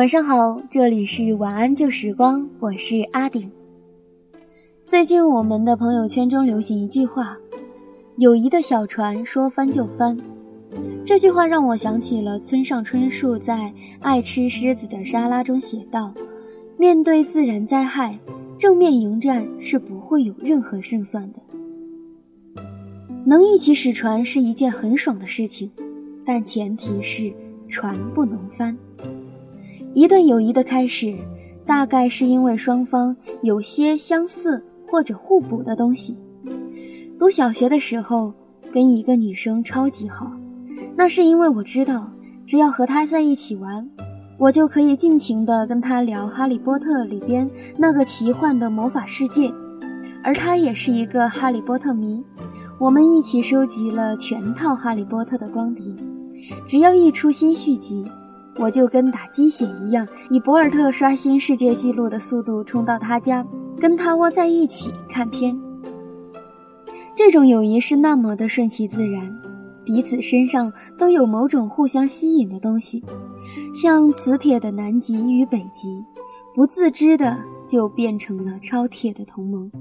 晚上好，这里是晚安旧时光，我是阿顶。最近我们的朋友圈中流行一句话：“友谊的小船说翻就翻。”这句话让我想起了村上春树在《爱吃狮子的沙拉》中写道：“面对自然灾害，正面迎战是不会有任何胜算的。能一起使船是一件很爽的事情，但前提是船不能翻。”一段友谊的开始，大概是因为双方有些相似或者互补的东西。读小学的时候，跟一个女生超级好，那是因为我知道，只要和她在一起玩，我就可以尽情地跟她聊《哈利波特》里边那个奇幻的魔法世界，而她也是一个哈利波特迷。我们一起收集了全套《哈利波特》的光碟，只要一出新续集。我就跟打鸡血一样，以博尔特刷新世界纪录的速度冲到他家，跟他窝在一起看片。这种友谊是那么的顺其自然，彼此身上都有某种互相吸引的东西，像磁铁的南极与北极，不自知的就变成了超铁的同盟。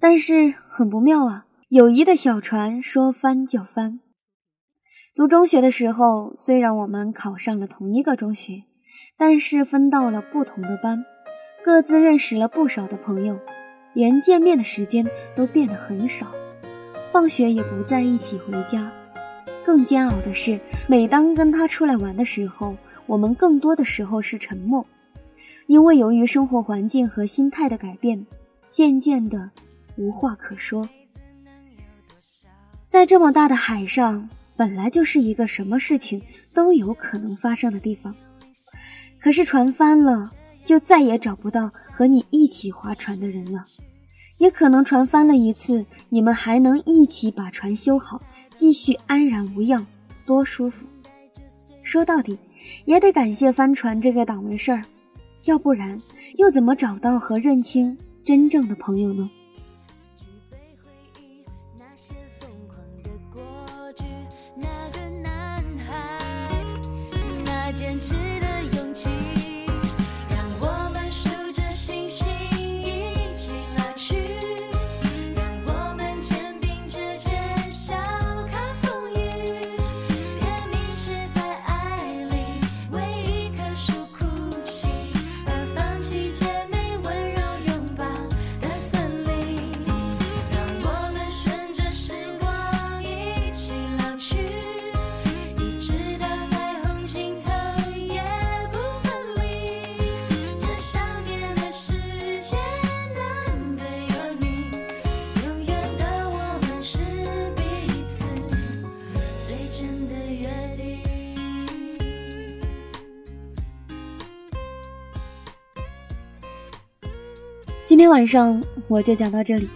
但是很不妙啊，友谊的小船说翻就翻。读中学的时候，虽然我们考上了同一个中学，但是分到了不同的班，各自认识了不少的朋友，连见面的时间都变得很少，放学也不在一起回家。更煎熬的是，每当跟他出来玩的时候，我们更多的时候是沉默，因为由于生活环境和心态的改变，渐渐的无话可说。在这么大的海上。本来就是一个什么事情都有可能发生的地方，可是船翻了，就再也找不到和你一起划船的人了。也可能船翻了一次，你们还能一起把船修好，继续安然无恙，多舒服。说到底，也得感谢帆船这个倒霉事儿，要不然又怎么找到和认清真正的朋友呢？今天晚上我就讲到这里。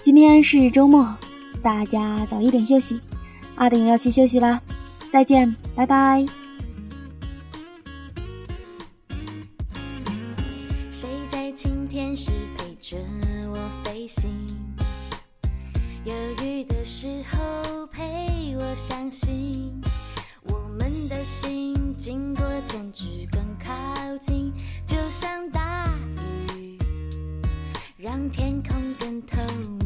今天是周末，大家早一点休息。阿顶要去休息啦，再见，拜拜。谁在晴天时陪着我飞行？犹豫的时候陪我相信，我们的心经过争执更靠近，就像大。让天空更透明。